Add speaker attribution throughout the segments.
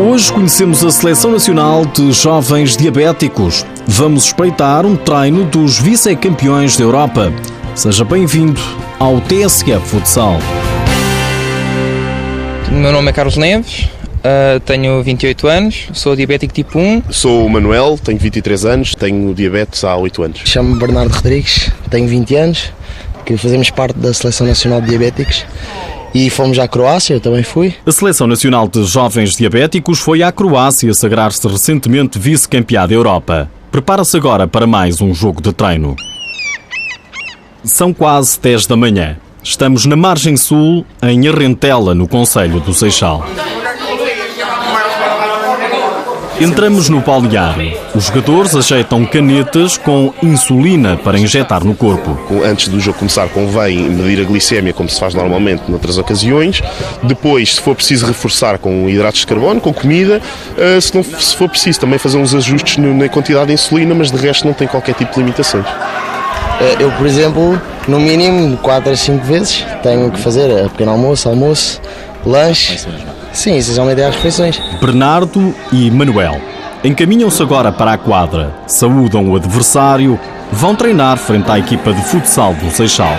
Speaker 1: Hoje conhecemos a Seleção Nacional de Jovens Diabéticos. Vamos espreitar um treino dos vice-campeões da Europa. Seja bem-vindo ao TSF Futsal.
Speaker 2: O meu nome é Carlos Neves, uh, tenho 28 anos, sou diabético tipo 1.
Speaker 3: Sou o Manuel, tenho 23 anos, tenho diabetes há 8 anos.
Speaker 4: Chamo-me Bernardo Rodrigues, tenho 20 anos, que fazemos parte da Seleção Nacional de Diabéticos e fomos à Croácia, eu também fui.
Speaker 1: A Seleção Nacional de Jovens Diabéticos foi à Croácia sagrar-se recentemente vice-campeã da Europa. Prepara-se agora para mais um jogo de treino. São quase 10 da manhã. Estamos na margem sul, em Arrentela, no Conselho do Seixal. Entramos no balneário. Os jogadores ajeitam canetas com insulina para injetar no corpo.
Speaker 3: Antes do jogo começar, convém medir a glicémia, como se faz normalmente noutras ocasiões. Depois, se for preciso, reforçar com hidratos de carbono, com comida. Eh, se, não, se for preciso, também fazer uns ajustes na quantidade de insulina, mas de resto não tem qualquer tipo de limitações.
Speaker 4: Eh, eu, por exemplo, no mínimo 4 a 5 vezes tenho que fazer eh, pequeno almoço, almoço, lanche. Sim, essencialmente é as refeições.
Speaker 1: Bernardo e Manuel encaminham-se agora para a quadra, saúdam o adversário, vão treinar frente à equipa de futsal do Seixal.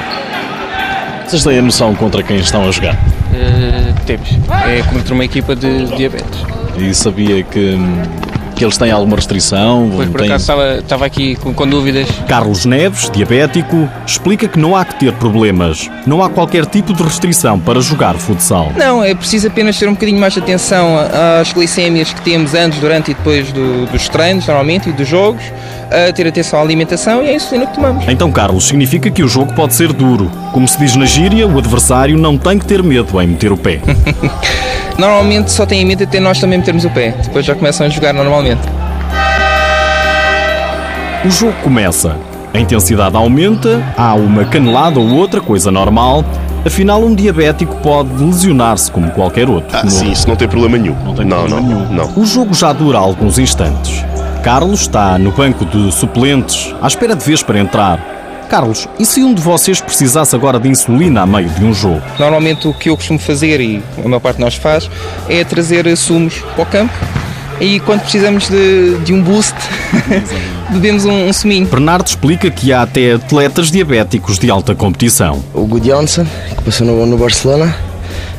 Speaker 1: Vocês têm a noção contra quem estão a jogar?
Speaker 2: Uh, temos. É contra uma equipa de diabetes.
Speaker 1: E sabia que hum, que eles têm alguma restrição?
Speaker 2: Pois, por acaso estava, estava aqui com, com, dúvidas.
Speaker 1: Carlos Neves, diabético, explica que não há que ter problemas. Não há qualquer tipo de restrição para jogar futsal.
Speaker 2: Não, é preciso apenas ter um bocadinho mais de atenção às glicémias que temos antes, durante e depois do, dos treinos, normalmente, e dos jogos. A ter atenção à alimentação e à insulina que tomamos.
Speaker 1: Então, Carlos, significa que o jogo pode ser duro. Como se diz na gíria, o adversário não tem que ter medo em meter o pé.
Speaker 2: Normalmente só tem em mente até nós também metermos o pé, depois já começam a jogar normalmente.
Speaker 1: O jogo começa, a intensidade aumenta, há uma canelada ou outra, coisa normal. Afinal, um diabético pode lesionar-se como qualquer outro.
Speaker 3: Ah, sim, isso não tem problema nenhum.
Speaker 1: Não tem não, problema não, nenhum. Não. O jogo já dura alguns instantes. Carlos está no banco de suplentes, à espera de vez para entrar. Carlos, e se um de vocês precisasse agora de insulina a meio de um jogo?
Speaker 2: Normalmente o que eu costumo fazer, e a maior parte de nós faz, é trazer sumos para o campo e quando precisamos de, de um boost, bebemos um, um suminho.
Speaker 1: Bernardo explica que há até atletas diabéticos de alta competição.
Speaker 4: O Good Johnson, que passou no, no Barcelona,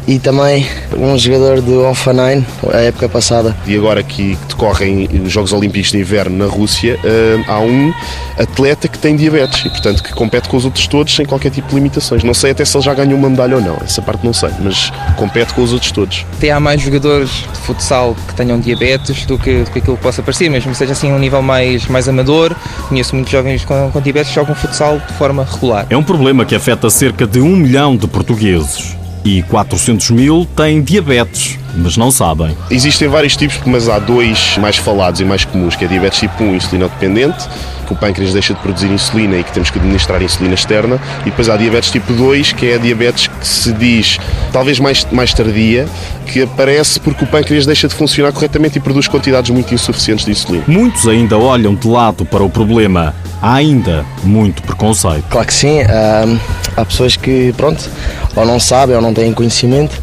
Speaker 4: e também um jogador do Offenheim, a época passada.
Speaker 3: E agora que decorrem os Jogos Olímpicos de Inverno na Rússia, uh, há um atleta que tem diabetes e, portanto, que compete com os outros todos sem qualquer tipo de limitações. Não sei até se ele já ganhou uma medalha ou não, essa parte não sei, mas compete com os outros todos.
Speaker 2: Até há mais jogadores de futsal que tenham diabetes do que, do que aquilo que possa parecer, mesmo que seja assim um nível mais, mais amador. Conheço muitos jovens com, com diabetes que jogam futsal de forma regular.
Speaker 1: É um problema que afeta cerca de um milhão de portugueses e 400 mil têm diabetes, mas não sabem.
Speaker 3: Existem vários tipos, mas há dois mais falados e mais comuns, que é diabetes tipo 1, insulino dependente, que o pâncreas deixa de produzir insulina e que temos que administrar insulina externa, e depois há diabetes tipo 2, que é a diabetes que se diz talvez mais, mais tardia, que aparece porque o pâncreas deixa de funcionar corretamente e produz quantidades muito insuficientes de insulina.
Speaker 1: Muitos ainda olham de lado para o problema. Há ainda muito preconceito.
Speaker 4: Claro que sim. há pessoas que, pronto, ou não sabem ou não têm conhecimento.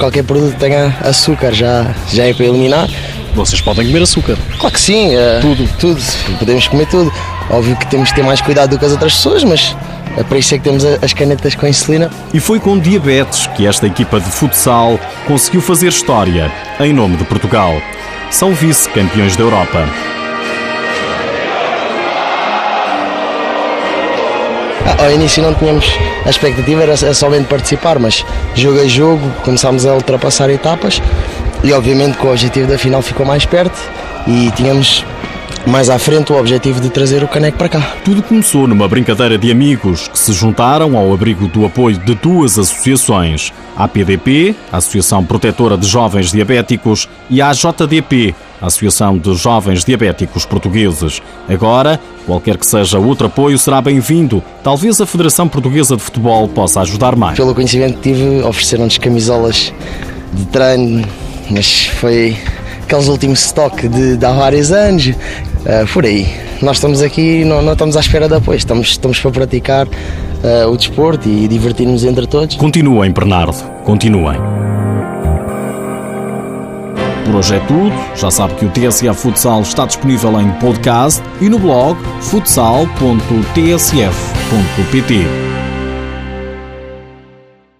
Speaker 4: Qualquer produto que tenha açúcar já, já é para eliminar.
Speaker 1: Vocês podem comer açúcar?
Speaker 4: Claro que sim. Uh, tudo. Tudo. Podemos comer tudo. Óbvio que temos que ter mais cuidado do que as outras pessoas, mas é para isso é que temos as canetas com insulina.
Speaker 1: E foi com diabetes que esta equipa de futsal conseguiu fazer história em nome de Portugal. São vice-campeões da Europa.
Speaker 4: Ao início não tínhamos a expectativa, era somente participar, mas jogo a jogo começámos a ultrapassar etapas e obviamente que o objetivo da final ficou mais perto e tínhamos mais à frente o objetivo de trazer o caneco para cá.
Speaker 1: Tudo começou numa brincadeira de amigos que se juntaram ao abrigo do apoio de duas associações, a APDP, a Associação Protetora de Jovens Diabéticos, e a JDP, a Associação de Jovens Diabéticos Portugueses. Agora, qualquer que seja outro apoio será bem-vindo. Talvez a Federação Portuguesa de Futebol possa ajudar mais.
Speaker 4: Pelo conhecimento que tive, ofereceram-nos camisolas de treino, mas foi aqueles últimos stock de, de há vários anos, uh, por aí. Nós estamos aqui, não, não estamos à espera de apoio, estamos, estamos para praticar uh, o desporto e divertir-nos entre todos.
Speaker 1: Continuem, Bernardo, continuem. Por hoje é tudo. Já sabe que o TSF Futsal está disponível em podcast e no blog futsal.tsf.pt.